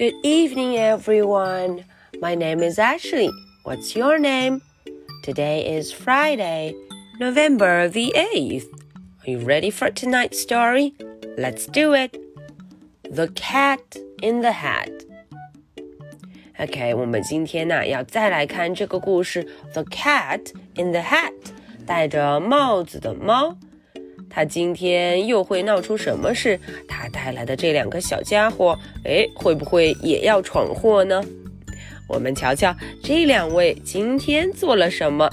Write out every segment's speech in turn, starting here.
Good evening, everyone. My name is Ashley. What's your name? Today is Friday, November the 8th. Are you ready for tonight's story? Let's do it. The Cat in the Hat. OK，我们今天呢要再来看这个故事，《The Cat in the Hat》，戴着帽子的猫。 它今天又会闹出什么事？它带来的这两个小家伙，哎，会不会也要闯祸呢？我们瞧瞧这两位今天做了什么。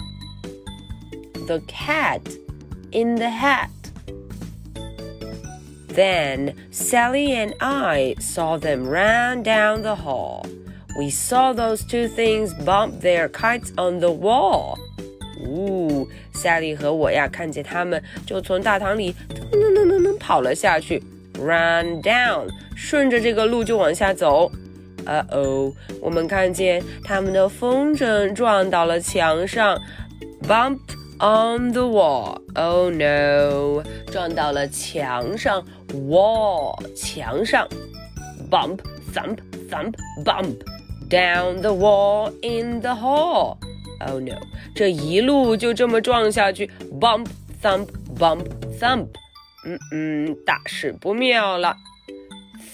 The cat in the hat. Then Sally and I saw them run down the hall. We saw those two things bump their kites on the wall. 夏利和我呀，看见他们就从大堂里噔噔噔噔噔跑了下去，run down，顺着这个路就往下走。呃哦，我们看见他们的风筝撞到了墙上，bump on the wall。Oh no，撞到了墙上，wall 墙上，bump thump thump bump down the wall in the hall。Oh no！这一路就这么撞下去，bump thump bump thump，嗯嗯，大事不妙了。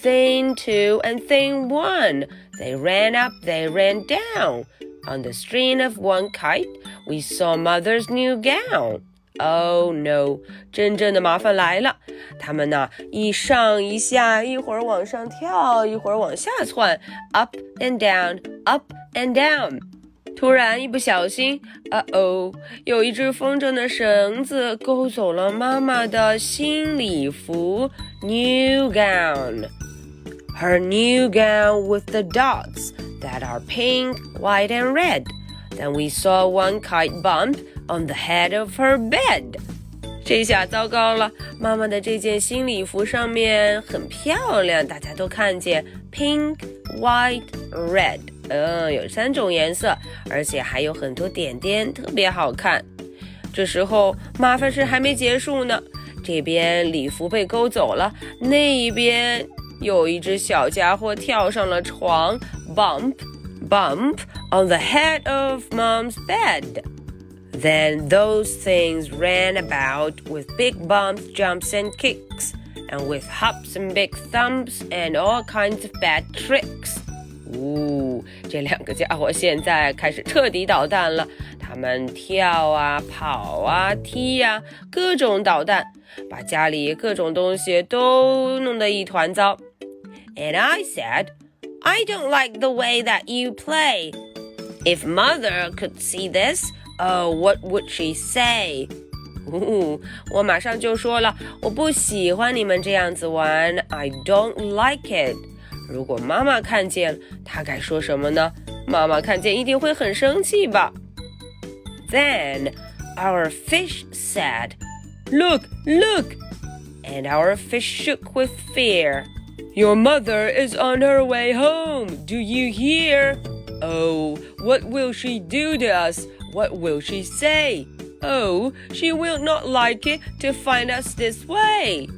Thing two and thing one, they ran up, they ran down. On the string of one kite, we saw mother's new gown. Oh no！真正的麻烦来了，他们呢一上一下，一会儿往上跳，一会儿往下窜，up and down，up and down。 突然一不小心，啊哦，有一只风筝的绳子勾走了妈妈的新礼服 （new gown）。Her new gown with the dots that are pink, white, and red. Then we saw one kite bump on the head of her bed. 这下糟糕了，妈妈的这件新礼服上面很漂亮，大家都看见 pink, white, red。嗯，有三种颜色，而且还有很多点点，特别好看。这时候麻烦事还没结束呢，这边礼服被勾走了，那一边有一只小家伙跳上了床，bump bump on the head of mom's bed. Then those things ran about with big bumps, jumps, and kicks, and with hops and big thumps and all kinds of bad tricks. 呜，这两个家伙现在开始彻底捣蛋了。他们跳啊、跑啊、踢呀，各种捣蛋，把家里各种东西都弄得一团糟。And I said, I don't like the way that you play. If mother could see this, oh, what would she say? 呜，我马上就说了，我不喜欢你们这样子玩。I don't like it. 如果妈妈看见，她该说什么呢？妈妈看见一定会很生气吧。Then our fish said, "Look, look!" And our fish shook with fear. Your mother is on her way home. Do you hear? Oh, what will she do to us? What will she say? Oh, she will not like it to find us this way.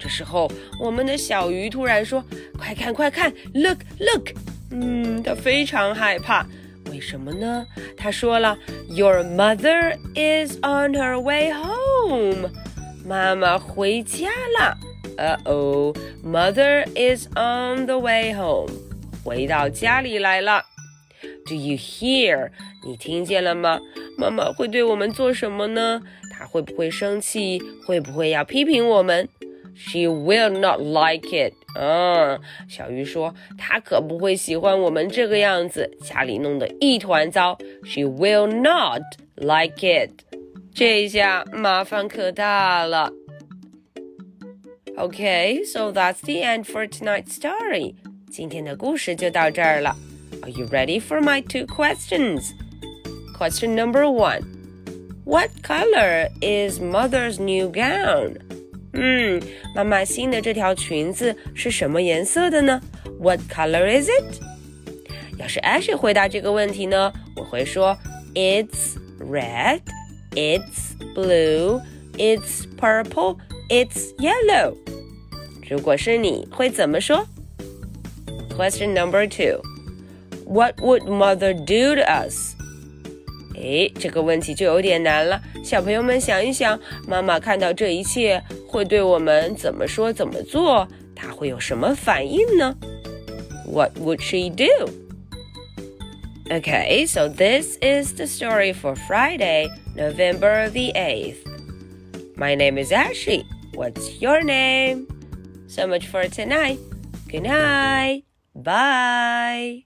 这时候，我们的小鱼突然说：“快看，快看，look look！” 嗯，它非常害怕。为什么呢？他说了：“Your mother is on her way home。”妈妈回家了。Uh oh, mother is on the way home。回到家里来了。Do you hear？你听见了吗？妈妈会对我们做什么呢？她会不会生气？会不会要批评我们 ？She will not like it。嗯，小鱼说，她可不会喜欢我们这个样子，家里弄得一团糟。She will not like it。这下麻烦可大了。Okay, so that's the end for tonight's story. 今天的故事就到这儿了。Are you ready for my two questions? Question number one. What color is mother's new gown? 嗯，妈妈新的这条裙子是什么颜色的呢？What color is it？要是 Ashley 回答这个问题呢，我会说 It's red, it's blue, it's purple, it's yellow。如果是你会怎么说 Question number two What would mother do to us? 诶，这个问题就有点难了。小朋友们想一想，妈妈看到这一切会对我们怎么说、怎么做？她会有什么反应呢？What would she do? Okay, so this is the story for Friday, November the 8th. My name is Ashley. What's your name? So much for tonight. Good night. Bye.